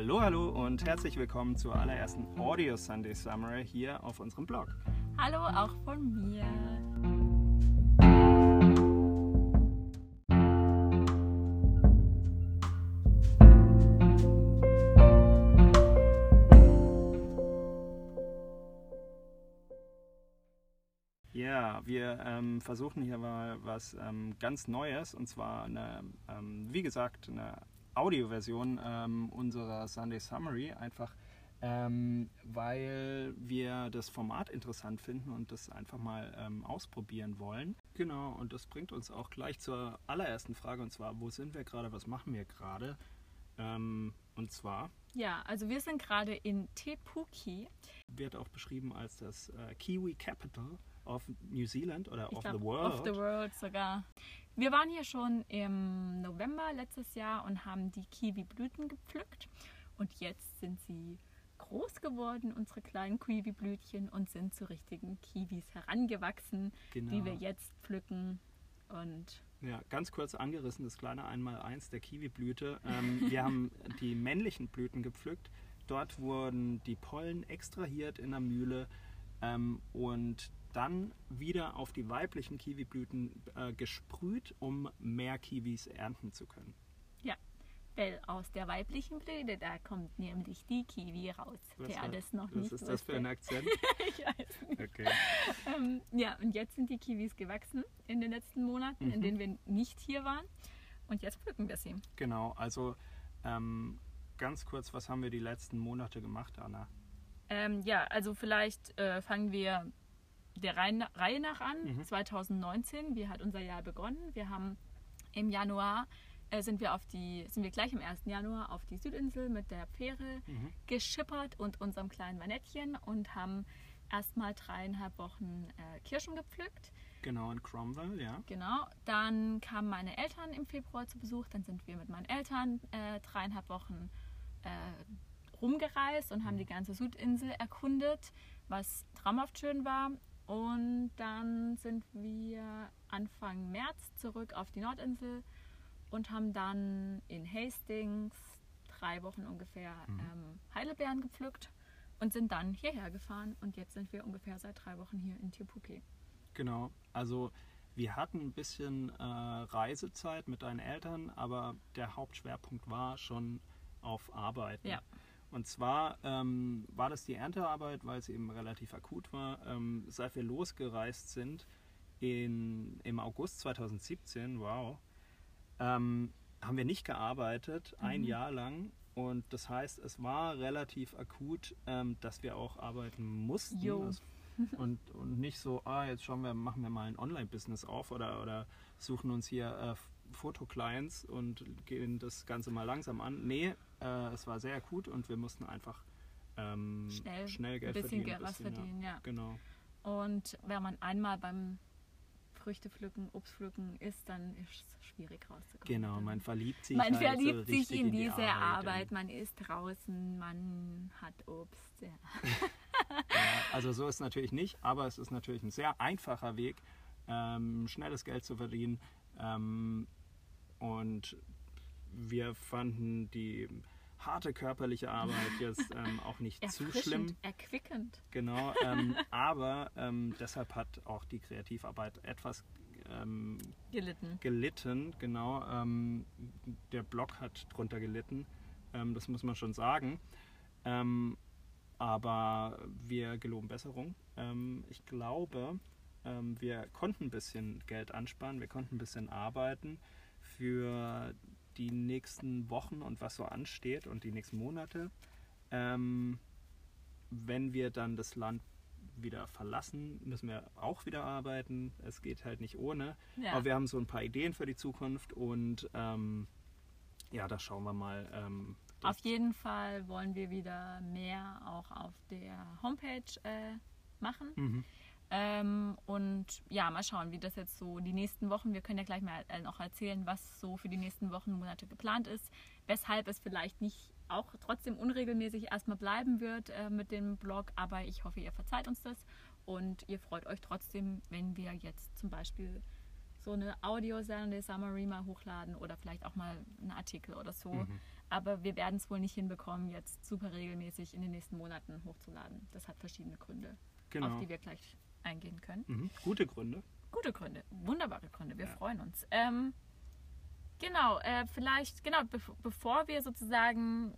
Hallo, hallo und herzlich willkommen zur allerersten Audio Sunday Summary hier auf unserem Blog. Hallo auch von mir. Ja, wir ähm, versuchen hier mal was ähm, ganz Neues und zwar eine, ähm, wie gesagt, eine Audioversion ähm, unserer Sunday Summary, einfach ähm, weil wir das Format interessant finden und das einfach mal ähm, ausprobieren wollen. Genau, und das bringt uns auch gleich zur allerersten Frage und zwar, wo sind wir gerade, was machen wir gerade? und zwar. Ja, also wir sind gerade in Tepuki. Wird auch beschrieben als das äh, Kiwi Capital of New Zealand oder ich of glaub, the World. Of the World sogar. Wir waren hier schon im November letztes Jahr und haben die Kiwi-Blüten gepflückt. Und jetzt sind sie groß geworden, unsere kleinen Kiwi-Blütchen, und sind zu richtigen Kiwis herangewachsen, Genau. die wir jetzt pflücken. Und Ja, ganz kurz angerissen, das kleine Einmaleins der Kiwiblüte. Ähm, wir haben die männlichen Blüten gepflückt. Dort wurden die Pollen extrahiert in der Mühle ähm, und dann wieder auf die weiblichen Kiwiblüten äh, gesprüht, um mehr Kiwis ernten zu können. ja, weil aus der weiblichen Blüte, da kommt nämlich die Kiwi raus. Was Wer war- das noch Was nicht ist das für ein. Akzent? ich weiß nicht. Okay. Ähm, ja, und jetzt sind die Kiwis gewachsen in den letzten Monaten, in Mhm. denen wir nicht hier waren. Und jetzt pflücken wir sie. Genau, also ähm, ganz kurz, was haben wir die letzten Monate gemacht, Anna? Ähm, ja, also vielleicht äh, fangen wir der Reihe, nach an. Mhm. 2019, wie hat unser Jahr begonnen? Wir haben im Januar äh, sind wir auf die, sind wir gleich am 1. Januar auf die Südinsel mit der Fähre Mhm. geschippert und unserem kleinen Manettchen und haben erstmal dreieinhalb Wochen äh, Kirschen gepflückt. Genau, in Cromwell, ja. Genau. Dann kamen meine Eltern im Februar zu Besuch. Dann sind wir mit meinen Eltern äh, dreieinhalb Wochen äh, rumgereist und haben die ganze Südinsel erkundet, was traumhaft schön war. Und dann sind wir Anfang März zurück auf die Nordinsel und haben dann in Hastings drei Wochen ungefähr Mhm. ähm, Heidelbeeren gepflückt und sind dann hierher gefahren. Und jetzt sind wir ungefähr seit drei Wochen hier in Tipuki. Genau, also wir hatten ein bisschen äh, Reisezeit mit deinen Eltern, aber der Hauptschwerpunkt war schon auf Arbeiten. Ja. Und zwar ähm, war das die Erntearbeit, weil es eben relativ akut war. Ähm, seit wir losgereist sind in, im August 2017, wow, ähm, haben wir nicht gearbeitet, ein Mhm. Jahr lang. Und das heißt, es war relativ akut, ähm, dass wir auch arbeiten mussten. Das und, und nicht so, ah, jetzt schauen wir, machen wir mal ein Online-Business auf oder, oder suchen uns hier äh, Fotoclients und gehen das Ganze mal langsam an. Nee, äh, es war sehr akut und wir mussten einfach ähm, Schnell Geld ein bisschen verdienen. Geld was bisschen, verdienen, ja. Ja. Genau. Und wenn man einmal beim Früchte pflücken, Obst pflücken ist, dann ist es schwierig rauszukommen. Genau, man verliebt sich man halt so verliebt sich richtig in die diese Arbeit, Und, man ist draußen, man hat Obst. Ja. ja, also so ist es natürlich nicht, aber es ist natürlich ein sehr einfacher Weg, ähm, schnelles Geld zu verdienen. Ähm, und wir fanden die harte körperliche Arbeit jetzt ähm, auch nicht zu schlimm. Erquickend. Genau, ähm, aber ähm, deshalb hat auch die Kreativarbeit etwas ähm, Gelitten. gelitten. Genau, ähm, der Blog hat drunter gelitten, ähm, das muss man schon sagen. Aber wir geloben Besserung. Ich glaube, wir konnten ein bisschen Geld ansparen, wir konnten ein bisschen arbeiten für die nächsten Wochen und was so ansteht und die nächsten Monate. Ähm, wenn wir dann das Land wieder verlassen, müssen wir auch wieder arbeiten. Es geht halt nicht ohne. Ja. Aber wir haben so ein paar Ideen für die Zukunft und ähm, ja, da schauen wir mal. Ähm, Auf jeden Fall wollen wir wieder mehr auch auf der Homepage äh, machen. Mhm. Ähm, und ja, mal schauen, wie das jetzt so die nächsten Wochen, wir können ja gleich mal äh, noch erzählen, was so für die nächsten Wochen, Monate geplant ist, weshalb es vielleicht nicht auch trotzdem unregelmäßig erstmal bleiben wird äh, mit dem Blog, aber ich hoffe, ihr verzeiht uns das und ihr freut euch trotzdem, wenn wir jetzt zum Beispiel so eine Audio-Sendung Summary mal hochladen oder vielleicht auch mal einen Artikel oder so. Mhm. Aber wir werden es wohl nicht hinbekommen, jetzt super regelmäßig in den nächsten Monaten hochzuladen. Das hat verschiedene Gründe, Genau. auf die wir gleich eingehen können. Mhm. Gute Gründe. Gute Gründe, wunderbare Gründe, wir Ja. freuen uns. Ähm, genau, äh, vielleicht, genau, bev bevor wir sozusagen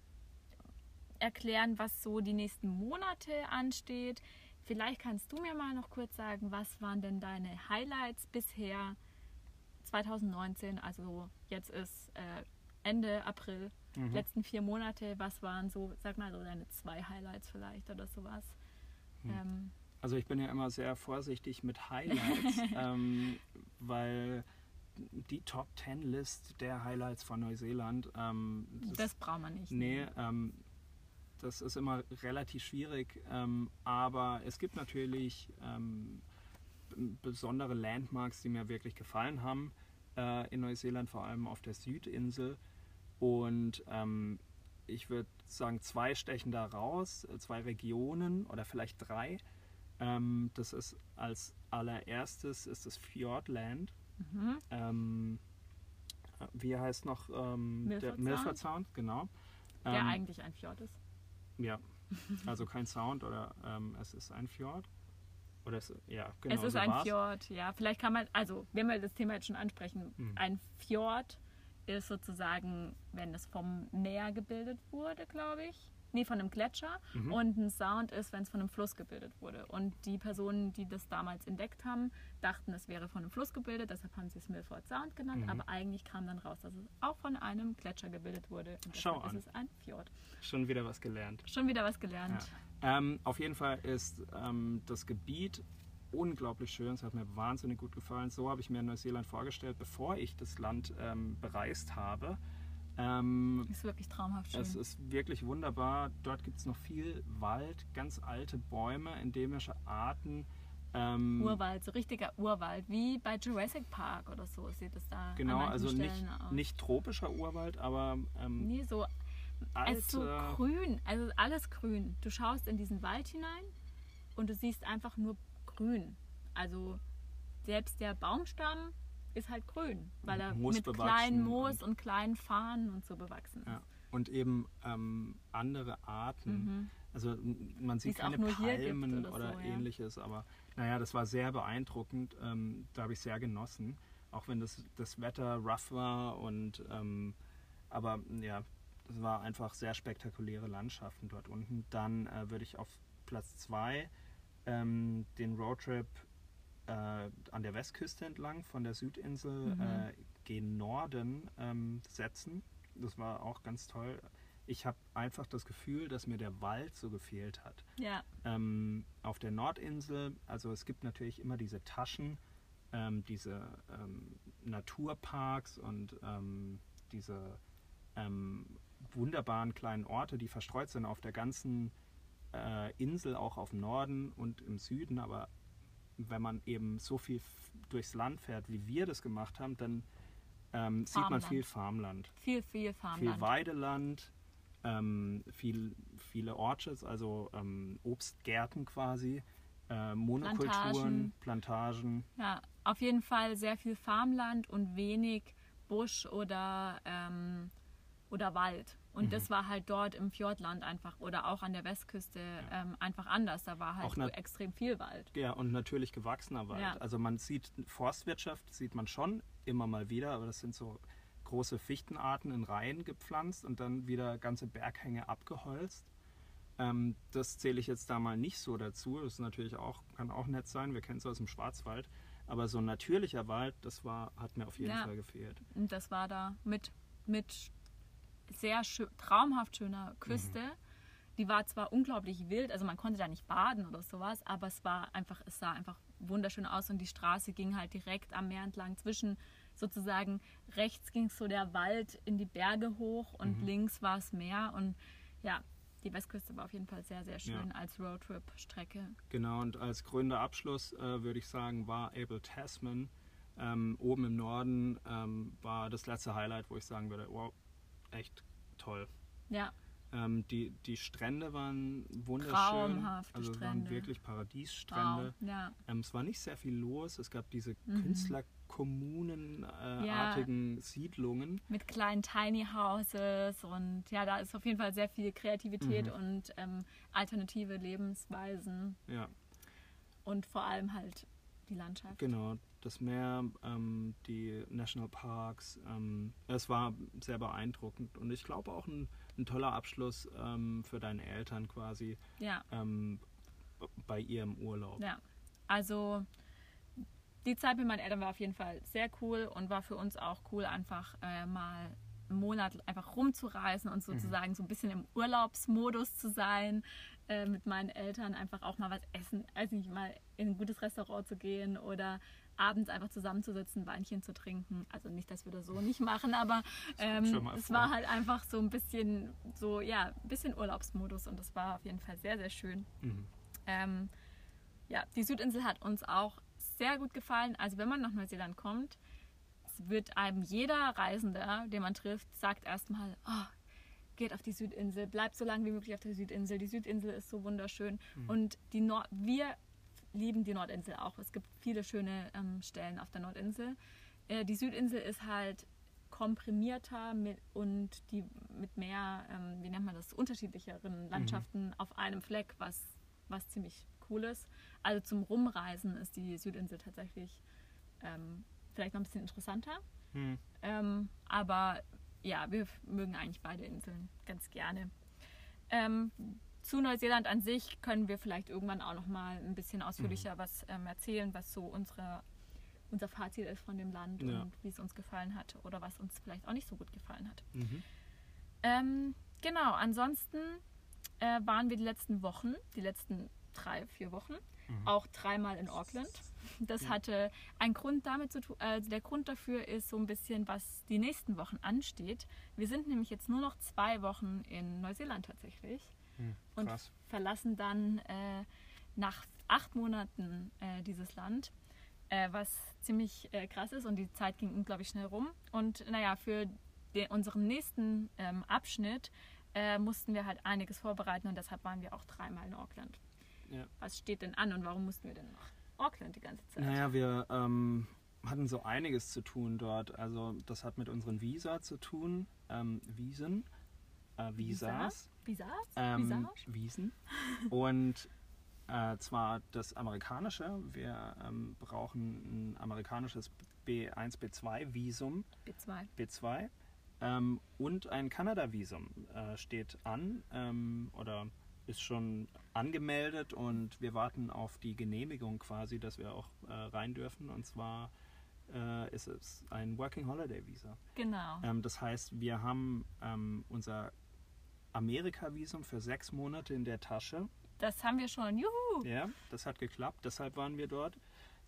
erklären, was so die nächsten Monate ansteht, vielleicht kannst du mir mal noch kurz sagen, was waren denn deine Highlights bisher 2019, also jetzt ist äh, Ende April, Mhm. letzten vier Monate, was waren so, sag mal so deine zwei Highlights vielleicht oder sowas? Hm. Ähm, Also ich bin ja immer sehr vorsichtig mit Highlights, ähm, weil die Top 10 List der Highlights von Neuseeland, ähm, das braucht man nicht. nee, ähm, das ist immer relativ schwierig, ähm, aber es gibt natürlich ähm, besondere Landmarks, die mir wirklich gefallen haben äh, in Neuseeland, vor allem auf der Südinsel. Und ähm, ich würde sagen, zwei stechen da raus, äh, zwei Regionen oder vielleicht drei. Ähm, das ist als allererstes ist das Fjordland. Mhm. Ähm, äh, wie heißt noch ähm, Milford der Sound? Milford Sound, genau. Der Ähm, eigentlich ein Fjord ist. ja, also kein Sound oder ähm, es ist ein Fjord. Oder es, ja, genau. es ist so ein war's. Fjord, ja. Vielleicht kann man, also wenn wir das Thema jetzt schon ansprechen, Mhm. ein Fjord ist sozusagen, wenn es vom Meer gebildet wurde, glaube ich. Nee, von einem Gletscher. Mhm. Und ein Sound ist, wenn es von einem Fluss gebildet wurde. Und die Personen, die das damals entdeckt haben, dachten, es wäre von einem Fluss gebildet. Deshalb haben sie es Milford Sound genannt. Mhm. Aber eigentlich kam dann raus, dass es auch von einem Gletscher gebildet wurde. Und Schau an. ist es ein Fjord. Schon wieder was gelernt. Schon wieder was gelernt. Ähm, auf jeden Fall ist ähm, das Gebiet unglaublich schön. Es hat mir wahnsinnig gut gefallen. So habe ich mir Neuseeland vorgestellt, bevor ich das Land ähm, bereist habe. Ähm, Ist wirklich traumhaft schön. es ist wirklich wunderbar. Dort gibt es noch viel Wald, ganz alte Bäume, endemische Arten. Ähm, Urwald, so richtiger Urwald, wie bei Jurassic Park oder so sieht es da. Genau, also nicht, Stellen aus. nicht tropischer Urwald, aber ähm, Nee, so, alte, es ist so grün, also alles grün. Du schaust in diesen Wald hinein und du siehst einfach nur grün. Also selbst der Baumstamm ist halt grün, weil er Moos mit kleinen Moos und- und, kleinen Farnen und so bewachsen ist. Ja. Und eben ähm, andere Arten. Mhm. Also man sieht es auch keine Palmen oder oder, so, ja. ähnliches, aber naja, das war sehr beeindruckend. Ähm, da habe ich sehr genossen. Auch wenn das, das Wetter rough war und ähm, aber ja, es war einfach sehr spektakuläre Landschaften dort unten. Dann äh, würde ich auf Platz zwei ähm, den Roadtrip äh, an der Westküste entlang von der Südinsel Mhm. äh, gen Norden ähm, setzen. Das war auch ganz toll. Ich habe einfach das Gefühl, dass mir der Wald so gefehlt hat. Ja, Ähm, auf der Nordinsel, also es gibt natürlich immer diese Taschen, ähm, diese ähm, Naturparks und ähm, diese ähm, wunderbaren kleinen Orte, die verstreut sind auf der ganzen äh, Insel, auch auf dem Norden und im Süden. Aber wenn man eben so viel durchs Land fährt, wie wir das gemacht haben, dann ähm, sieht man viel Farmland viel, viel Farmland. viel Weideland, ähm, viel, viele Orchards, also ähm, Obstgärten quasi, äh, Monokulturen, Plantagen. Ja, auf jeden Fall sehr viel Farmland und wenig Busch oder, ähm, oder Wald. Und Mhm. das war halt dort im Fjordland einfach oder auch an der Westküste ähm, einfach anders. Da war halt Auch nat- extrem viel Wald. Ja, und natürlich gewachsener Wald. Ja. Also man sieht Forstwirtschaft, sieht man schon immer mal wieder, aber das sind so große Fichtenarten in Reihen gepflanzt und dann wieder ganze Berghänge abgeholzt. Ähm, das zähle ich jetzt da mal nicht so dazu. Das ist natürlich auch, kann auch nett sein. Wir kennen es aus dem Schwarzwald. Aber so ein natürlicher Wald, das war, hat mir auf jeden Ja. Fall gefehlt. Und das war da mit, mit sehr schö traumhaft schöner Küste. Die war zwar unglaublich wild, also man konnte da nicht baden oder sowas, aber es war einfach, es sah einfach wunderschön aus und die Straße ging halt direkt am Meer entlang. Zwischen sozusagen rechts ging so der Wald in die Berge hoch und Mhm. links war es Meer und ja, die Westküste war auf jeden Fall sehr, sehr schön als Roadtrip-Strecke. Genau, und als gründer Abschluss äh, würde ich sagen, war Abel Tasman ähm, oben im Norden ähm, war das letzte Highlight, wo ich sagen würde, wow, echt toll. Ja, Ähm, die, die Strände waren wunderschön. Traumhafte also Strände. waren wirklich Paradiesstrände. wow, ja. Ähm, es war nicht sehr viel los. Es gab diese Mhm. kommunenartigen ja. Siedlungen. Mit kleinen Tiny Houses und ja, da ist auf jeden Fall sehr viel Kreativität mhm. und ähm, alternative Lebensweisen. Ja. Und vor allem halt die Landschaft. Genau, das Meer, ähm, die Nationalparks. Ähm, es war sehr beeindruckend und ich glaube auch ein, ein toller Abschluss ähm, für deine Eltern quasi ja. Ähm, bei ihrem Urlaub. Ja, also die Zeit mit meinen Eltern war auf jeden Fall sehr cool und war für uns auch cool, einfach äh, mal einen Monat einfach rumzureisen und mhm. sozusagen mhm. so ein bisschen im Urlaubsmodus zu sein, äh, mit meinen Eltern einfach auch mal was essen, also nicht mal in ein gutes Restaurant zu gehen oder abends einfach zusammenzusitzen, Weinchen zu trinken. Also nicht, dass wir das so nicht machen, aber ähm, es war halt einfach so ein bisschen so, ja, ein bisschen Urlaubsmodus und das war auf jeden Fall sehr, sehr schön. Mhm. Ähm, ja, die Südinsel hat uns auch sehr gut gefallen. Also wenn man nach Neuseeland kommt, wird einem jeder Reisende, den man trifft, sagt erstmal, oh, geht auf die Südinsel, bleibt so lange wie möglich auf der Südinsel. Die Südinsel ist so wunderschön. Mhm. Und die Nord wir lieben die Nordinsel auch. Es gibt viele schöne ähm, Stellen auf der Nordinsel. Äh, die Südinsel ist halt komprimierter mit, und die mit mehr, ähm, wie nennt man das, unterschiedlicheren mhm. Landschaften mhm. auf einem Fleck, was, was ziemlich cool ist. Also zum Rumreisen ist die Südinsel tatsächlich ähm, vielleicht noch ein bisschen interessanter. Mhm. Ähm, aber ja, wir mögen eigentlich beide Inseln ganz gerne. Zu Neuseeland an sich können wir vielleicht irgendwann auch noch mal ein bisschen ausführlicher mhm. was ähm, erzählen, was so unsere, unser Fazit ist von dem Land ja. und wie es uns gefallen hat oder was uns vielleicht auch nicht so gut gefallen hat. Mhm. Ähm, genau, ansonsten äh, waren wir die letzten Wochen, die letzten drei, vier Wochen, mhm. auch dreimal in Auckland. Das hatte einen Grund damit zu tun, äh, der Grund dafür ist so ein bisschen, was die nächsten Wochen ansteht. Wir sind nämlich jetzt nur noch zwei Wochen in Neuseeland tatsächlich hm, und verlassen dann äh, nach acht Monaten äh, dieses Land, äh, was ziemlich äh, krass ist und die Zeit ging unglaublich schnell rum. Und naja, für den, unseren nächsten ähm, Abschnitt äh, mussten wir halt einiges vorbereiten und deshalb waren wir auch dreimal in Auckland. Ja. Was steht denn an und warum mussten wir denn nach Auckland die ganze Zeit? Naja, wir ähm, hatten so einiges zu tun dort. Also das hat mit unseren Visa zu tun, ähm, Wiesen, äh, Visas. Visas? Ähm, Wiesen. Und äh, zwar das amerikanische. Wir ähm, brauchen ein amerikanisches B1, B2-Visum. B2. B2. Ähm, und ein Kanada-Visum äh, steht an ähm, oder ist schon angemeldet und wir warten auf die Genehmigung quasi, dass wir auch äh, rein dürfen. Und zwar äh, ist es ein Working Holiday Visa. Genau. Ähm, das heißt, wir haben ähm, unser Amerika-Visum für sechs Monate in der Tasche. Das haben wir schon, juhu! Ja, das hat geklappt, deshalb waren wir dort.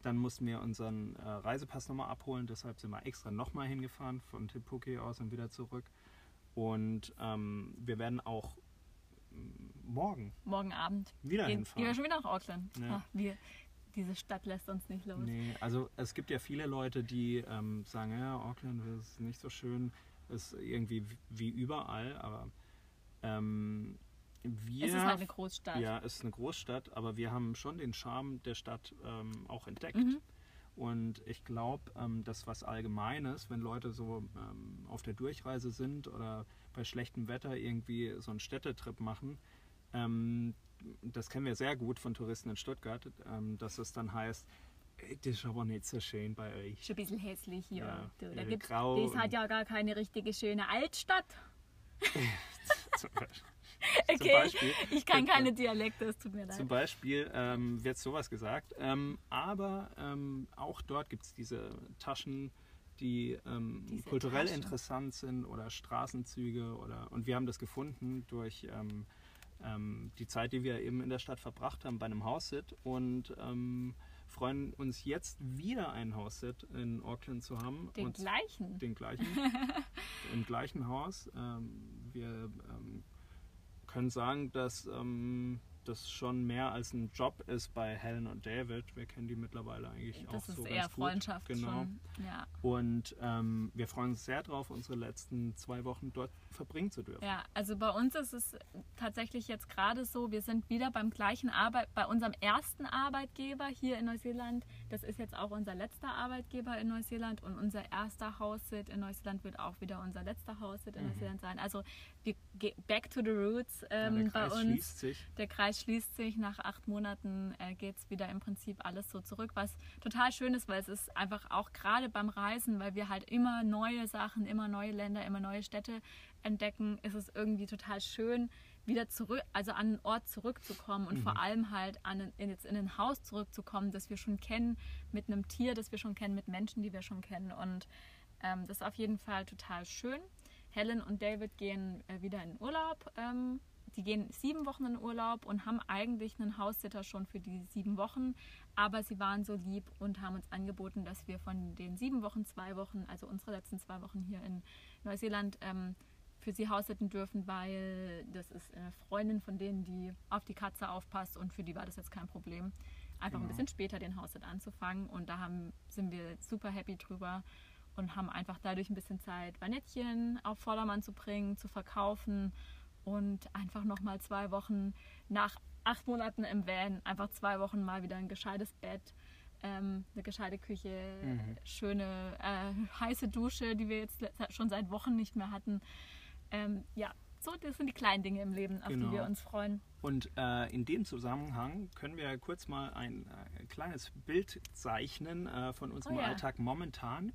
Dann mussten wir unseren äh, Reisepass nochmal abholen, deshalb sind wir extra nochmal hingefahren, von Tipuki aus und wieder zurück. Und ähm, wir werden auch morgen. Morgen Abend. Wieder gehen, hinfahren. Gehen wir schon wieder nach Auckland. Ja. Ach, wir, diese Stadt lässt uns nicht los. Nee, also es gibt ja viele Leute, die ähm, sagen, ja, Auckland ist nicht so schön, ist irgendwie wie überall, aber ähm, wir, es ist halt eine Großstadt. Ja, es ist eine Großstadt, aber wir haben schon den Charme der Stadt ähm, auch entdeckt. Mhm. Und ich glaube, ähm, das was Allgemeines, wenn Leute so ähm, auf der Durchreise sind oder bei schlechtem Wetter irgendwie so einen Städtetrip machen, ähm, das kennen wir sehr gut von Touristen in Stuttgart, ähm, dass es dann heißt, das ist aber nicht so schön bei euch. Schon ein bisschen hässlich hier. Ja, da äh, gibt's, grau das hat ja gar keine richtige schöne Altstadt. Zum Beispiel. Okay, Beispiel, ich kann keine Dialekte, es tut mir leid. Zum Beispiel ähm, wird sowas gesagt. Ähm, aber ähm, auch dort gibt es diese Taschen, die ähm, diese kulturell Taschen. interessant sind oder Straßenzüge. Oder, und wir haben das gefunden durch ähm, ähm, die Zeit, die wir eben in der Stadt verbracht haben bei einem House-Sit. Und freuen uns jetzt wieder ein Hausset in Auckland zu haben. Den und gleichen? Den gleichen. Im gleichen Haus. Ähm, wir ähm, können sagen, dass ähm, das schon mehr als ein Job ist bei Helen und David. Wir kennen die mittlerweile eigentlich das auch so Das ist eher Freundschaft genau. schon. Ja. Und ähm, wir freuen uns sehr darauf, unsere letzten zwei Wochen dort verbringen zu dürfen. Ja, also bei uns ist es tatsächlich jetzt gerade so, wir sind wieder beim gleichen Arbeit, bei unserem ersten Arbeitgeber hier in Neuseeland. Das ist jetzt auch unser letzter Arbeitgeber in Neuseeland und unser erster Haussit in Neuseeland wird auch wieder unser letzter Haussit in Mhm. Neuseeland sein. Also wir back to the roots ähm, der bei uns. schließt sich. Der Kreis schließt sich. Nach acht Monaten äh, geht es wieder im Prinzip alles so zurück, was total schön ist, weil es ist einfach auch gerade beim Reisen, weil wir halt immer neue Sachen, immer neue Länder, immer neue Städte entdecken, ist es irgendwie total schön, wieder zurück, also an einen Ort zurückzukommen und vor allem halt an in, jetzt in ein Haus zurückzukommen, das wir schon kennen, mit einem Tier, das wir schon kennen, mit Menschen, die wir schon kennen. Und ähm, das ist auf jeden Fall total schön. Helen und David gehen äh, wieder in Urlaub. Ähm, die gehen sieben Wochen in Urlaub und haben eigentlich einen Haussitter schon für die sieben Wochen. Aber sie waren so lieb und haben uns angeboten, dass wir von den sieben Wochen zwei Wochen, also unsere letzten zwei Wochen hier in Neuseeland, ähm, für sie haussitten dürfen, weil das ist eine Freundin von denen, die auf die Katze aufpasst und für die war das jetzt kein Problem, einfach ein Genau. bisschen später den Haussit anzufangen. Und da haben, sind wir super happy drüber und haben einfach dadurch ein bisschen Zeit, Vanettchen auf Vordermann zu bringen, zu verkaufen und einfach nochmal zwei Wochen nach acht Monaten im Van, einfach zwei Wochen mal wieder ein gescheites Bett, ähm, eine gescheite Küche, Mhm. schöne äh, heiße Dusche, die wir jetzt schon seit Wochen nicht mehr hatten. Ähm, ja, so, das sind die kleinen Dinge im Leben, auf Genau. die wir uns freuen. Und äh, in dem Zusammenhang können wir kurz mal ein äh, kleines Bild zeichnen äh, von unserem Oh ja. Alltag momentan.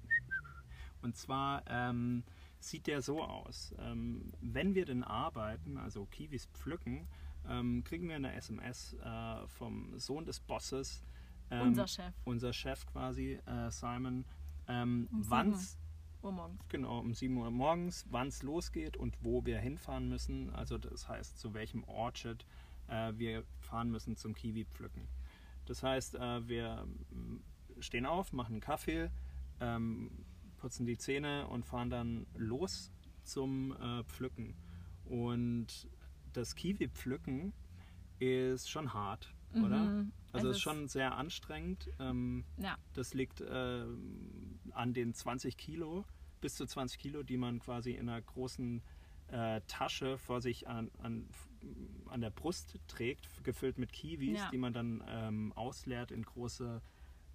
Und zwar ähm, sieht der so aus. Ähm, wenn wir denn arbeiten, also Kiwis pflücken, ähm, kriegen wir eine SMS äh, vom Sohn des Bosses. ähm, Unser Chef. Unser Chef quasi, äh, Simon. Ähm, wann's Uhr morgens. Genau, um 7 Uhr morgens, wann es losgeht und wo wir hinfahren müssen. Also das heißt, zu welchem Orchard äh, wir fahren müssen zum Kiwi pflücken. Das heißt, äh, wir mm, stehen auf, machen einen Kaffee, ähm, putzen die Zähne und fahren dann los zum äh, Pflücken. Und das Kiwi pflücken ist schon hart, oder? Mhm. Also Es ist ist- schon sehr anstrengend. Ähm, Ja, das liegt äh, an den 20 Kilo, bis zu 20 Kilo, die man quasi in einer großen äh, Tasche vor sich an, an, an der Brust trägt, gefüllt mit Kiwis, Ja. die man dann ähm, ausleert in große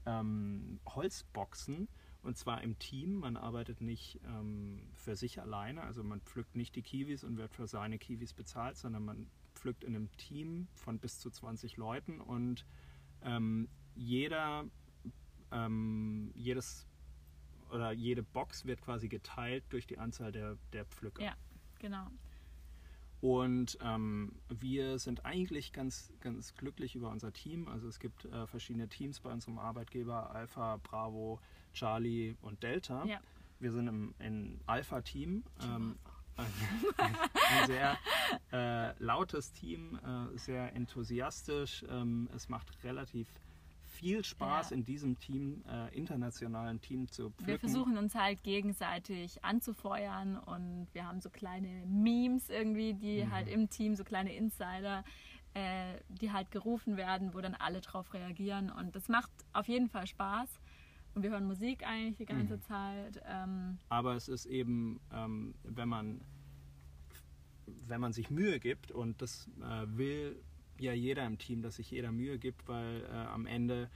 ähm, Holzboxen. Und zwar im Team. Man arbeitet nicht ähm, für sich alleine. Also man pflückt nicht die Kiwis und wird für seine Kiwis bezahlt, sondern man pflückt in einem Team von bis zu 20 Leuten und ähm, jeder, ähm, jedes oder jede Box wird quasi geteilt durch die Anzahl der, der Pflücker. Ja. genau. Und ähm, wir sind eigentlich ganz, ganz glücklich über unser Team. Also es gibt äh, verschiedene Teams bei unserem Arbeitgeber, Alpha, Bravo, Charlie und Delta. Ja. Wir sind im, im Alpha-Team. Ähm, ein, ein sehr äh, lautes Team, äh, sehr enthusiastisch. Ähm, es macht relativ viel Spaß, Ja. in diesem Team, äh, internationalen Team zu pflücken. Wir versuchen uns halt gegenseitig anzufeuern und wir haben so kleine Memes irgendwie, die Mhm. halt im Team, so kleine Insider, äh, die halt gerufen werden, wo dann alle drauf reagieren und das macht auf jeden Fall Spaß. Und wir hören Musik eigentlich die ganze Mhm. Zeit. Ähm, Aber es ist eben, ähm, wenn man wenn man sich Mühe gibt und das äh, will ja jeder im Team, dass sich jeder Mühe gibt, weil äh, am Ende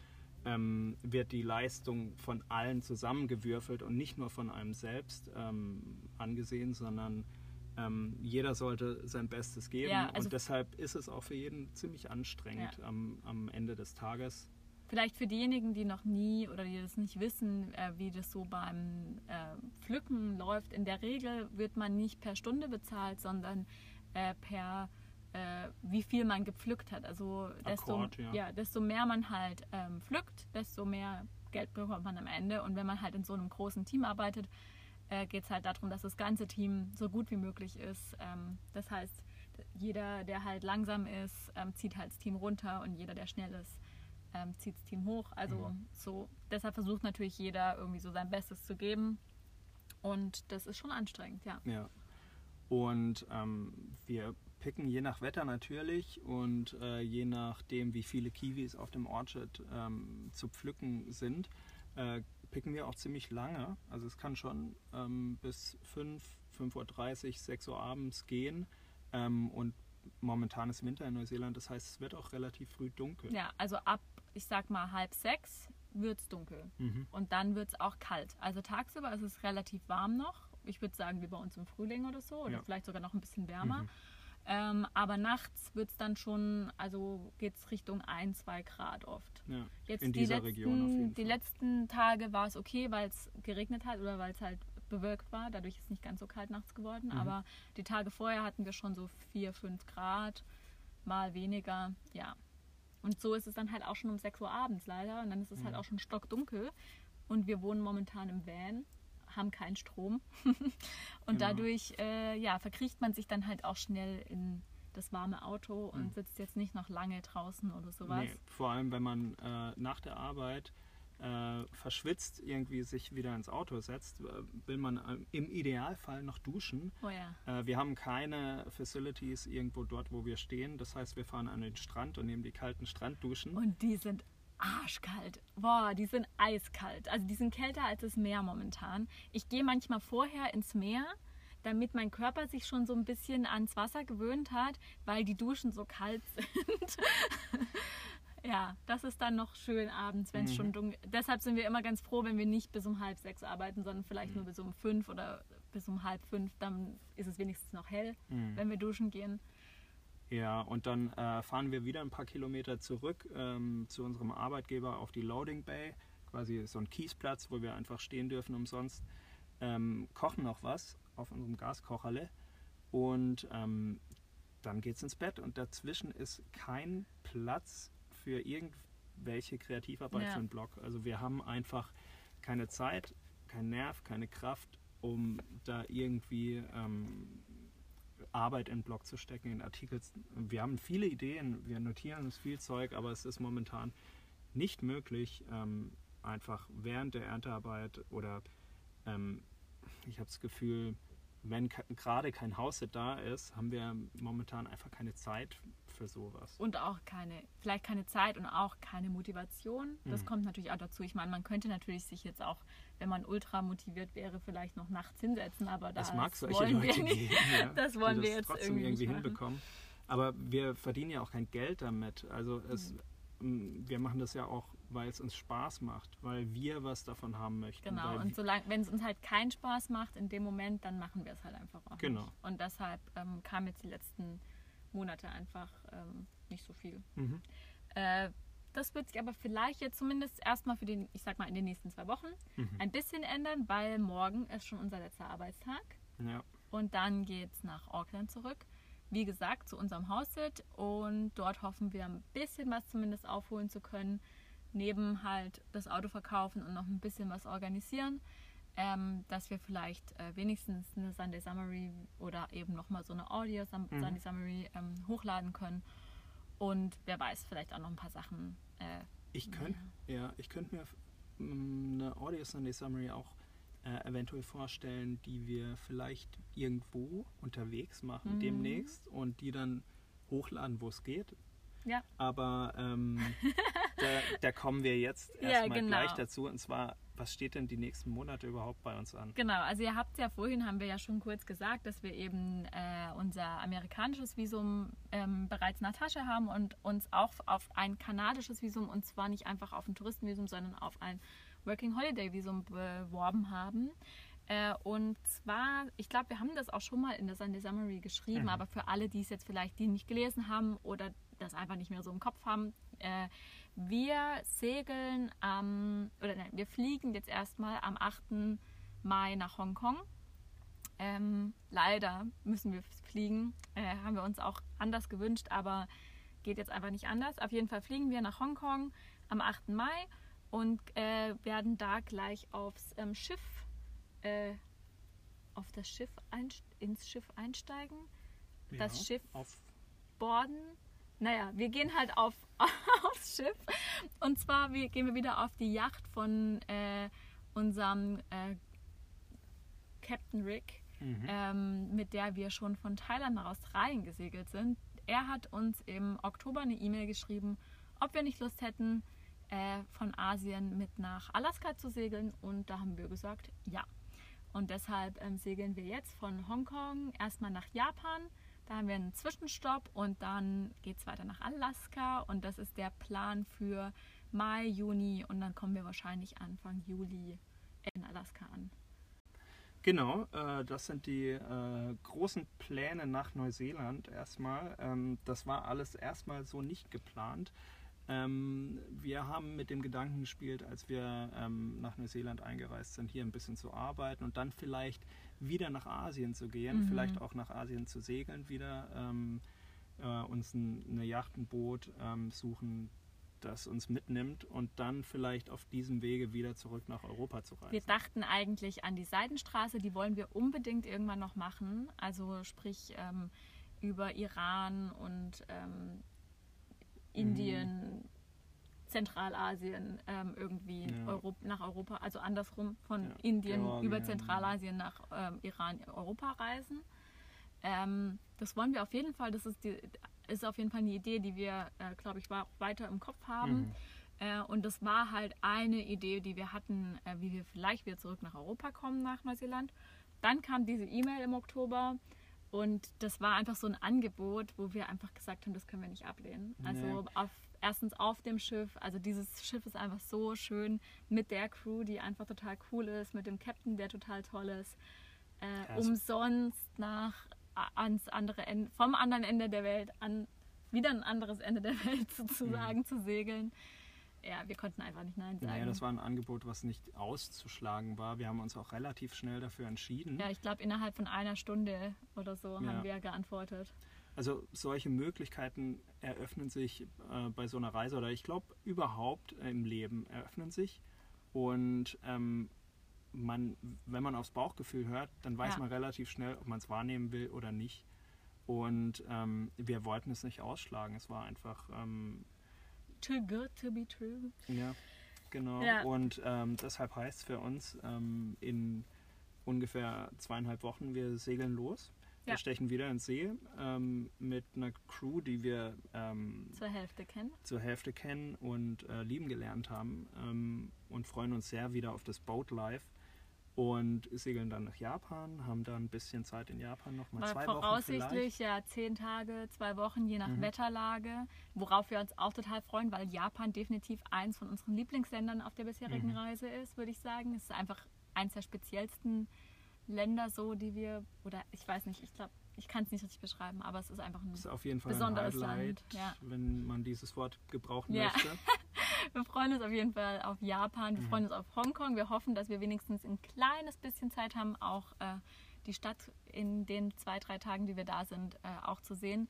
ähm, wird die Leistung von allen zusammengewürfelt und nicht nur von einem selbst ähm, angesehen, sondern ähm, jeder sollte sein Bestes geben Ja, also- und deshalb ist es auch für jeden ziemlich anstrengend am, am Ende des Tages. Vielleicht für diejenigen, die noch nie oder die das nicht wissen, äh, wie das so beim äh, Pflücken läuft. In der Regel wird man nicht per Stunde bezahlt, sondern äh, per wie viel man gepflückt hat. Also desto, Akkord, ja. desto mehr man halt ähm, pflückt, desto mehr Geld bekommt man am Ende. Und wenn man halt in so einem großen Team arbeitet, geht es halt darum, dass das ganze Team so gut wie möglich ist. Ähm, das heißt, jeder, der halt langsam ist, ähm, zieht halt das Team runter und jeder, der schnell ist, ähm, zieht das Team hoch. Also Mhm. so, deshalb versucht natürlich jeder irgendwie so sein Bestes zu geben. Und das ist schon anstrengend, ja. Ja. Und ähm, wir picken je nach Wetter natürlich und äh, je nachdem, wie viele Kiwis auf dem Orchard ähm, zu pflücken sind, äh, picken wir auch ziemlich lange. Also es kann schon ähm, bis 5, 5.30 Uhr, 6 Uhr abends gehen. Ähm, und momentan ist Winter in Neuseeland, das heißt, es wird auch relativ früh dunkel. Ja, also ab, ich sag mal, halb sechs wird es dunkel. Mhm. Und dann wird es auch kalt. Also tagsüber ist es relativ warm noch. Ich würde sagen, wie bei uns im Frühling oder so. Oder Ja. vielleicht sogar noch ein bisschen wärmer. Mhm. Ähm, aber nachts wird es dann schon, also geht es Richtung 1, 2 Grad oft. Ja. Jetzt In die, dieser letzten, Region auf jeden die Fall. letzten Tage war es okay, weil es geregnet hat oder weil es halt bewölkt war. Dadurch ist es nicht ganz so kalt nachts geworden. Mhm. Aber die Tage vorher hatten wir schon so 4, 5 Grad, mal weniger. Ja. Und so ist es dann halt auch schon um 6 Uhr abends leider. Und dann ist es halt Mhm. auch schon stockdunkel. Und wir wohnen momentan im Van, haben keinen Strom. und Genau. dadurch äh, ja, verkriecht man sich dann halt auch schnell in das warme Auto und Mhm. sitzt jetzt nicht noch lange draußen oder sowas. Nee, vor allem, wenn man äh, nach der Arbeit äh, verschwitzt irgendwie sich wieder ins Auto setzt, äh, will man äh, im Idealfall noch duschen. Oh ja. Äh, wir haben keine Facilities irgendwo dort, wo wir stehen. Das heißt, wir fahren an den Strand und nehmen die kalten Strandduschen. Und die sind arschkalt. Boah, die sind eiskalt. Also die sind kälter als das Meer momentan. Ich gehe manchmal vorher ins Meer, damit mein Körper sich schon so ein bisschen ans Wasser gewöhnt hat, weil die Duschen so kalt sind. Ja, das ist dann noch schön abends, wenn es Mhm. schon dunkel Deshalb sind wir immer ganz froh, wenn wir nicht bis um halb sechs arbeiten, sondern vielleicht Mhm. nur bis um fünf oder bis um halb fünf. Dann ist es wenigstens noch hell, Mhm. wenn wir duschen gehen. Ja, und dann äh, fahren wir wieder ein paar Kilometer zurück ähm, zu unserem Arbeitgeber auf die Loading Bay, quasi so ein Kiesplatz, wo wir einfach stehen dürfen umsonst, ähm, kochen noch was auf unserem Gaskocherle und ähm, dann geht's ins Bett und dazwischen ist kein Platz für irgendwelche Kreativarbeit Ja. für einen Blog. Also wir haben einfach keine Zeit, keinen Nerv, keine Kraft, um da irgendwie ähm, Arbeit in den Blog zu stecken, in Artikel. Wir haben viele Ideen, wir notieren uns viel Zeug, aber es ist momentan nicht möglich, ähm, einfach während der Erntearbeit oder ähm, ich habe das Gefühl, wenn gerade kein Hausset da ist, haben wir momentan einfach keine Zeit für sowas. und auch keine, vielleicht keine Zeit und auch keine Motivation. Das Mhm. kommt natürlich auch dazu. Ich meine, man könnte natürlich sich jetzt auch, wenn man ultra motiviert wäre, vielleicht noch nachts hinsetzen, aber das solche wollen Leute wir nicht. geben, ja, Das wollen wir das jetzt trotzdem irgendwie irgendwie hinbekommen. Aber wir verdienen ja auch kein Geld damit. Also es, Mhm. m, wir machen das ja auch, weil es uns Spaß macht, weil wir was davon haben möchten. Genau, und solange, wenn es uns halt keinen Spaß macht in dem Moment, dann machen wir es halt einfach auch Genau. nicht. Und deshalb ähm, kam jetzt die letzten Monate einfach ähm, nicht so viel. Mhm. Äh, das wird sich aber vielleicht jetzt zumindest erstmal für den, ich sag mal, in den nächsten zwei Wochen Mhm. ein bisschen ändern, weil morgen ist schon unser letzter Arbeitstag. Ja. Und dann geht es nach Auckland zurück. Wie gesagt, zu unserem Haussit. Und dort hoffen wir ein bisschen was zumindest aufholen zu können. Neben halt das Auto verkaufen und noch ein bisschen was organisieren. Ähm, dass wir vielleicht äh, wenigstens eine Sunday Summary oder eben nochmal so eine Audio Mhm. Sunday Summary ähm, hochladen können. Und wer weiß, vielleicht auch noch ein paar Sachen. Äh, Ich könnte ja, ich könnte mir m, eine Audio Sunday Summary auch äh, eventuell vorstellen, die wir vielleicht irgendwo unterwegs machen Mhm. demnächst und die dann hochladen, wo es geht. Ja. Aber ähm, da, da kommen wir jetzt Ja, erstmal genau. gleich dazu. Und zwar, was steht denn die nächsten Monate überhaupt bei uns an? Genau, also ihr habt ja vorhin, haben wir ja schon kurz gesagt, dass wir eben äh, unser amerikanisches Visum ähm, bereits in der Tasche haben und uns auch auf ein kanadisches Visum und zwar nicht einfach auf ein Touristenvisum, sondern auf ein Working Holiday Visum beworben haben. Äh, und zwar, ich glaube, wir haben das auch schon mal in der Sunday Summary geschrieben, Mhm. aber für alle, die es jetzt vielleicht die nicht gelesen haben oder das einfach nicht mehr so im Kopf haben, äh, wir segeln am, oder nein, wir fliegen jetzt erstmal am 8. Mai nach Hongkong. Ähm, leider müssen wir fliegen, äh, haben wir uns auch anders gewünscht, aber geht jetzt einfach nicht anders. Auf jeden Fall fliegen wir nach Hongkong am 8. Mai und äh, werden da gleich aufs ähm, Schiff, äh, auf das Schiff ins Schiff einsteigen, Das Schiff- Auf, boarden. Naja, wir gehen halt auf, aufs Schiff. Und zwar wir, gehen wir wieder auf die Yacht von äh, unserem äh, Captain Rick, mhm. ähm, mit der wir schon von Thailand nach Australien gesegelt sind. Er hat uns im Oktober eine E-Mail geschrieben, ob wir nicht Lust hätten, äh, von Asien mit nach Alaska zu segeln. Und da haben wir gesagt, ja. Und deshalb ähm, segeln wir jetzt von Hongkong erstmal nach Japan. Da haben wir einen Zwischenstopp und dann geht es weiter nach Alaska. Und das ist der Plan für Mai, Juni und dann kommen wir wahrscheinlich Anfang Juli in Alaska an. Genau, äh, das sind die äh, großen Pläne nach Neuseeland erstmal. Ähm, das war alles erstmal so nicht geplant. Ähm, wir haben mit dem Gedanken gespielt, als wir ähm, nach Neuseeland eingereist sind, hier ein bisschen zu arbeiten und dann vielleicht wieder nach Asien zu gehen, Mhm. vielleicht auch nach Asien zu segeln wieder, ähm, äh, uns ein, eine Yacht, ein Boot ähm, suchen, das uns mitnimmt und dann vielleicht auf diesem Wege wieder zurück nach Europa zu reisen. Wir dachten eigentlich an die Seidenstraße, die wollen wir unbedingt irgendwann noch machen. Also sprich ähm, über Iran und ähm, Indien, Zentralasien ähm, irgendwie Ja. Europ nach Europa, also andersrum von Ja, Indien Georgien. über Zentralasien nach ähm, Iran, Europa reisen. Ähm, das wollen wir auf jeden Fall, das ist, die, ist auf jeden Fall eine Idee, die wir, äh, glaube ich, weiter im Kopf haben. Mhm. Äh, und das war halt eine Idee, die wir hatten, äh, wie wir vielleicht wieder zurück nach Europa kommen, nach Neuseeland. Dann kam diese E-Mail im Oktober und das war einfach so ein Angebot, wo wir einfach gesagt haben, das können wir nicht ablehnen. Also Nee. auf, erstens auf dem Schiff, also dieses Schiff ist einfach so schön mit der Crew, die einfach total cool ist, mit dem Captain, der total toll ist. Äh, es- umsonst nach ans andere Ende, vom anderen Ende der Welt an wieder ein anderes Ende der Welt sozusagen zu segeln. Ja, wir konnten einfach nicht Nein sagen. Naja, das war ein Angebot, was nicht auszuschlagen war. Wir haben uns auch relativ schnell dafür entschieden. ja, ich glaube, innerhalb von einer Stunde oder so Ja. haben wir geantwortet. Also solche Möglichkeiten eröffnen sich äh, bei so einer Reise oder ich glaube überhaupt im Leben eröffnen sich. Und ähm, man, wenn man aufs Bauchgefühl hört, dann weiß Ja. man relativ schnell, ob man es wahrnehmen will oder nicht. Und ähm, wir wollten es nicht ausschlagen. Es war einfach ähm, Too good to be true. Ja, genau. Ja. Und ähm, deshalb heißt es für uns ähm, in ungefähr zweieinhalb Wochen, wir segeln los. Wir Ja. stechen wieder ins See ähm, mit einer Crew, die wir ähm, Zur Hälfte kennen. zur Hälfte kennen und äh, lieben gelernt haben ähm, und freuen uns sehr wieder auf das Boat Life und segeln dann nach Japan, haben dann ein bisschen Zeit in Japan noch mal zwei Wochen voraussichtlich ja zehn Tage, zwei Wochen, je nach Mhm. Wetterlage, worauf wir uns auch total freuen, weil Japan definitiv eins von unseren Lieblingsländern auf der bisherigen Mhm. Reise ist, würde ich sagen. Es ist einfach eins der speziellsten Länder so, die wir, oder ich weiß nicht, ich glaube, ich kann es nicht richtig beschreiben, aber es ist einfach ein Das ist auf jeden Fall Besonderes ein Highlight, Land, ja. wenn man dieses Wort gebrauchen Ja. möchte. Wir freuen uns auf jeden Fall auf Japan, wir Mhm. freuen uns auf Hongkong. Wir hoffen, dass wir wenigstens ein kleines bisschen Zeit haben, auch äh, die Stadt in den zwei, drei Tagen, die wir da sind, äh, auch zu sehen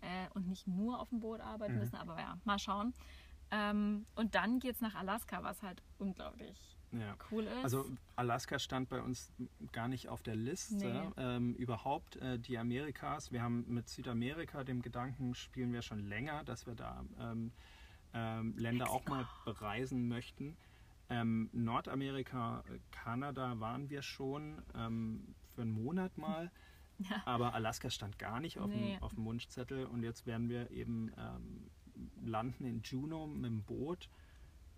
äh, und nicht nur auf dem Boot arbeiten Mhm. müssen. Aber ja, mal schauen. Ähm, und dann geht es nach Alaska, was halt unglaublich Ja. cool ist. Also Alaska stand bei uns gar nicht auf der Liste. Nee. Ähm, überhaupt äh, die Amerikas. Wir haben mit Südamerika, dem Gedanken spielen wir schon länger, dass wir da ähm, ähm, Länder auch mal bereisen möchten. Ähm, Nordamerika, äh, Kanada waren wir schon ähm, für einen Monat mal. Ja. Aber Alaska stand gar nicht auf, Nee. dem, auf dem Wunschzettel und jetzt werden wir eben ähm, landen in Juneau mit dem Boot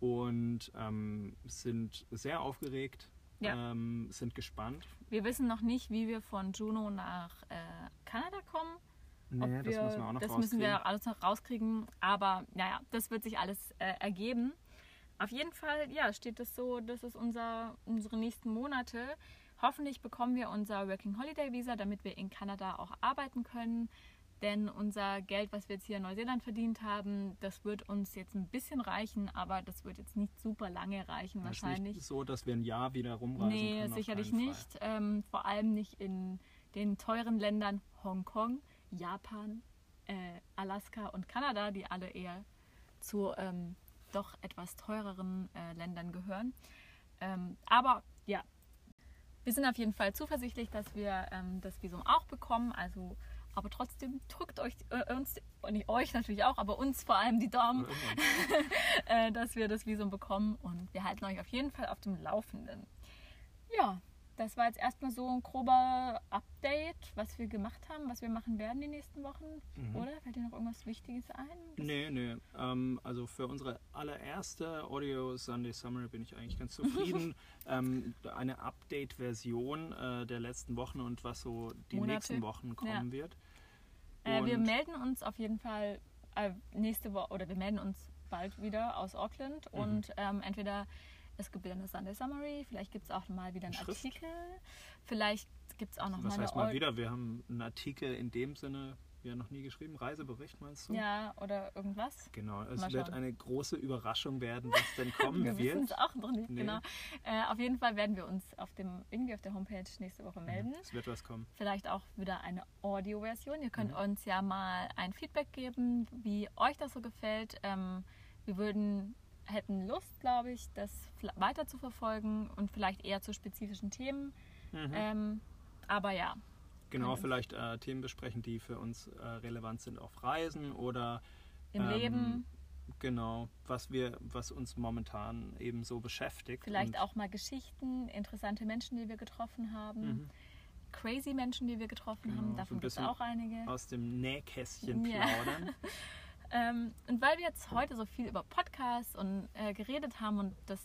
und ähm, sind sehr aufgeregt, Ja. ähm, sind gespannt. wir wissen noch nicht, wie wir von Juneau nach äh, Kanada kommen. Nee, das müssen wir auch noch das müssen wir alles noch rauskriegen. Aber naja, das wird sich alles äh, ergeben. Auf jeden Fall, ja, steht es so, das ist unser, unsere nächsten Monate. Hoffentlich bekommen wir unser Working Holiday Visa, damit wir in Kanada auch arbeiten können. Denn unser Geld, was wir jetzt hier in Neuseeland verdient haben, das wird uns jetzt ein bisschen reichen, aber das wird jetzt nicht super lange reichen ist wahrscheinlich. nicht so, dass wir ein Jahr wieder rumreisen Nee, können. auf sicherlich nicht. Ähm, vor allem nicht in den teuren Ländern Hongkong, Japan, äh, Alaska und Kanada, die alle eher zu ähm, doch etwas teureren äh, Ländern gehören. Ähm, aber ja, wir sind auf jeden Fall zuversichtlich, dass wir ähm, das Visum auch bekommen. Also, aber trotzdem drückt euch äh, uns, und nicht euch natürlich auch, aber uns vor allem die Daumen, äh, dass wir das Visum bekommen und wir halten euch auf jeden Fall auf dem Laufenden. Ja, das war jetzt erstmal so ein grober Update, was wir gemacht haben, was wir machen werden die nächsten Wochen. Mhm. Oder fällt dir noch irgendwas Wichtiges ein? Das- Nee, nee. Ähm, also für unsere allererste Audio Sunday Summer bin ich eigentlich ganz zufrieden. ähm, eine Update-Version äh, der letzten Wochen und was so die Monate. nächsten Wochen kommen wird. Äh, wir melden uns auf jeden Fall äh, nächste Woche oder wir melden uns bald wieder aus Auckland Mhm. und ähm, entweder es gibt wieder eine Sunday Summary, vielleicht gibt es auch mal wieder einen Schrift? Artikel, vielleicht gibt es auch noch Was mal heißt mal wieder? Wir haben einen Artikel in dem Sinne ja noch nie geschrieben. Reisebericht meinst du? Ja, oder irgendwas. Genau, es Mal wird schauen. eine große Überraschung werden, was denn kommen Wir wissen wird. es auch noch nicht, Nee. genau. Äh, auf jeden Fall werden wir uns auf dem, irgendwie auf der Homepage nächste Woche melden. Es wird was kommen. Vielleicht auch wieder eine Audio-Version. Ihr könnt Mhm. uns ja mal ein Feedback geben, wie euch das so gefällt. Ähm, wir würden, hätten Lust, glaube ich, das weiter zu verfolgen und vielleicht eher zu spezifischen Themen. Mhm. Ähm, aber ja, genau, vielleicht äh, Themen besprechen, die für uns äh, relevant sind auf Reisen oder im Ähm, Leben genau, was wir, was uns momentan eben so beschäftigt. vielleicht auch mal Geschichten, interessante Menschen, die wir getroffen haben, Mhm. crazy Menschen, die wir getroffen Genau, haben. so Davon gibt es auch einige. aus dem Nähkästchen Ja. plaudern. Ähm, und weil wir jetzt heute so viel über Podcasts und äh, geredet haben und das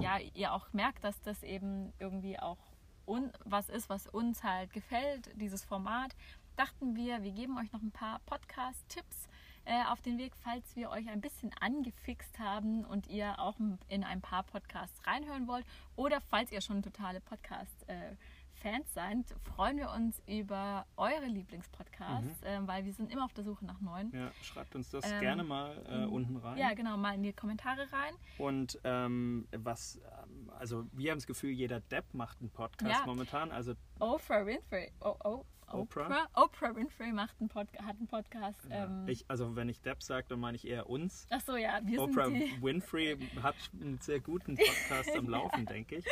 ja ihr auch merkt, dass das eben irgendwie auch un was ist, was uns halt gefällt, dieses Format, dachten wir, wir geben euch noch ein paar Podcast-Tipps äh, auf den Weg, falls wir euch ein bisschen angefixt haben und ihr auch in ein paar Podcasts reinhören wollt oder falls ihr schon totale Podcast äh, Fans seid, freuen wir uns über eure Lieblingspodcasts, äh, weil wir sind immer auf der Suche nach neuen. Ja, schreibt uns das Ähm, gerne mal äh, unten rein. Ja, genau, mal in die Kommentare rein. Und ähm, was, ähm, also wir haben das Gefühl, jeder Depp macht einen Podcast Ja. momentan. Also Oprah Winfrey. Oh, oh, Oprah? Oprah? Oprah Winfrey macht einen Pod hat einen Podcast. Ähm, ich, also wenn ich Depp sage, dann meine ich eher uns. ach so, ja, wir Oprah. Winfrey hat einen sehr guten Podcast am Laufen, denke ich.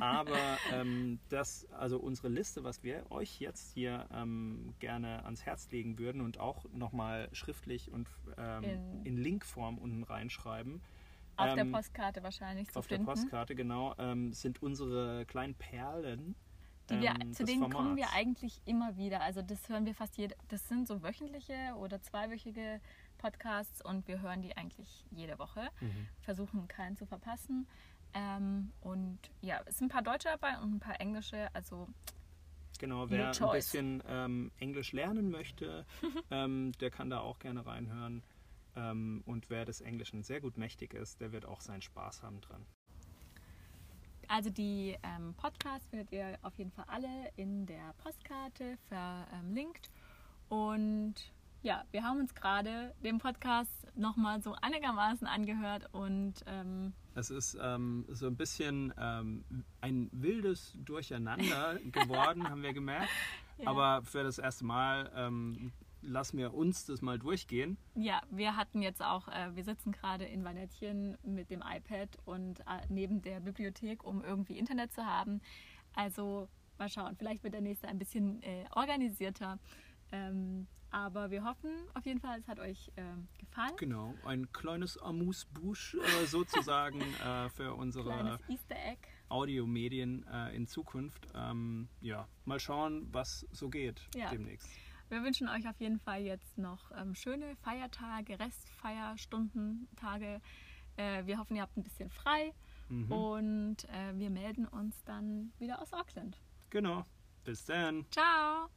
Aber ähm, das, also unsere Liste, was wir euch jetzt hier ähm, gerne ans Herz legen würden und auch nochmal schriftlich und ähm, In- in, Linkform unten reinschreiben. Auf der ähm, Postkarte wahrscheinlich zu Auf der finden. Postkarte, genau, ähm, sind unsere kleinen Perlen. Die wir, ähm, zu des denen kommen wir eigentlich immer wieder. Also das hören wir fast jede, das sind so wöchentliche oder zweiwöchige Podcasts und wir hören die eigentlich jede Woche. Mhm. Versuchen keinen zu verpassen. Ähm, und ja, es sind ein paar Deutsche dabei und ein paar englische. Also Genau, wer ein bisschen ähm, Englisch lernen möchte, ähm, der kann da auch gerne reinhören. Ähm, und wer des Englischen sehr gut mächtig ist, der wird auch seinen Spaß haben dran. Also die ähm, Podcasts findet ihr auf jeden Fall alle in der Postkarte verlinkt. Und ja, wir haben uns gerade den Podcast nochmal so einigermaßen angehört und ähm, Es ist ähm, so ein bisschen ähm, ein wildes Durcheinander geworden, haben wir gemerkt. Ja. Aber für das erste Mal ähm, lassen wir uns das mal durchgehen. ja, wir hatten jetzt auch, äh, wir sitzen gerade in Vanettchen mit dem iPad und äh, neben der Bibliothek, um irgendwie Internet zu haben. Also mal schauen, vielleicht wird der nächste ein bisschen äh, organisierter. Ähm, aber wir hoffen auf jeden Fall, es hat euch ähm, gefallen. Genau, ein kleines Amuse-Bouche äh, sozusagen äh, für unsere. Audiomedien äh, in Zukunft. Ähm, ja, mal schauen, was so geht Ja. demnächst. Wir wünschen euch auf jeden Fall jetzt noch ähm, schöne Feiertage, Restfeiersstunden, Tage. Äh, wir hoffen, ihr habt ein bisschen frei Mhm. und äh, wir melden uns dann wieder aus Auckland. Genau. Bis dann. Ciao!